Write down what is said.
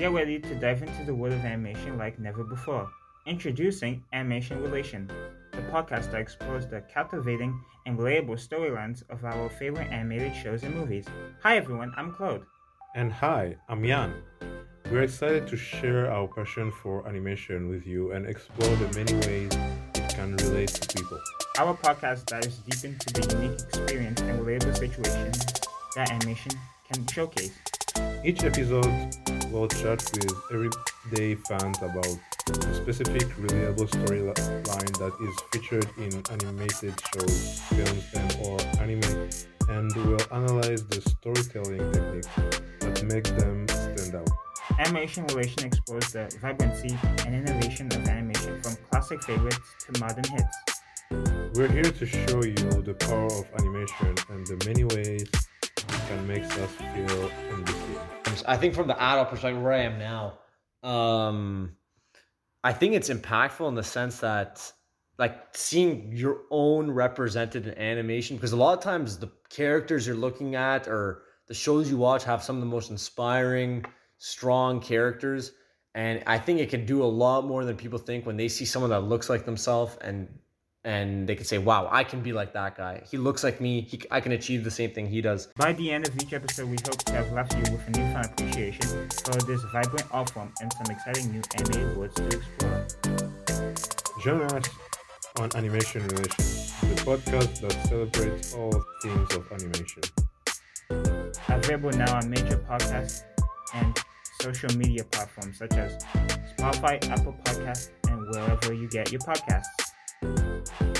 Get ready to dive into the world of animation like never before. Introducing Animation Relation, the podcast that explores the captivating and relatable storylines of our favorite animated shows and movies. Hi everyone, I'm Claude. And hi, I'm Jan. We're excited to share our passion for animation with you and explore the many ways it can relate to people. Our podcast dives deep into the unique experience and relatable situations that animation can showcase. Each episode will chat with everyday fans about a specific relatable storyline that is featured in animated shows, films, and or anime, and we'll analyze the storytelling techniques that make them stand out. Animation Relation explores the vibrancy and innovation of animation from classic favorites to modern hits. We're here to show you the power of animation and the many ways it can make us feel be seen. I think from the adult perspective, where I am now, um, I think it's impactful in the sense that like seeing your own represented in animation because a lot of times the characters you're looking at or the shows you watch have some of the most inspiring strong characters and i think it can do a lot more than people think when they see someone that looks like themselves and and they can say wow i can be like that guy he looks like me he, i can achieve the same thing he does By the end of each episode, we hope to have left you with a newfound appreciation for this vibrant art form and some exciting new anime worlds to explore. Join us on Animation Relations, the podcast that celebrates all themes of animation. Available now on major podcast and social media platforms such as Spotify, Apple Podcasts, and wherever you get your podcasts. Música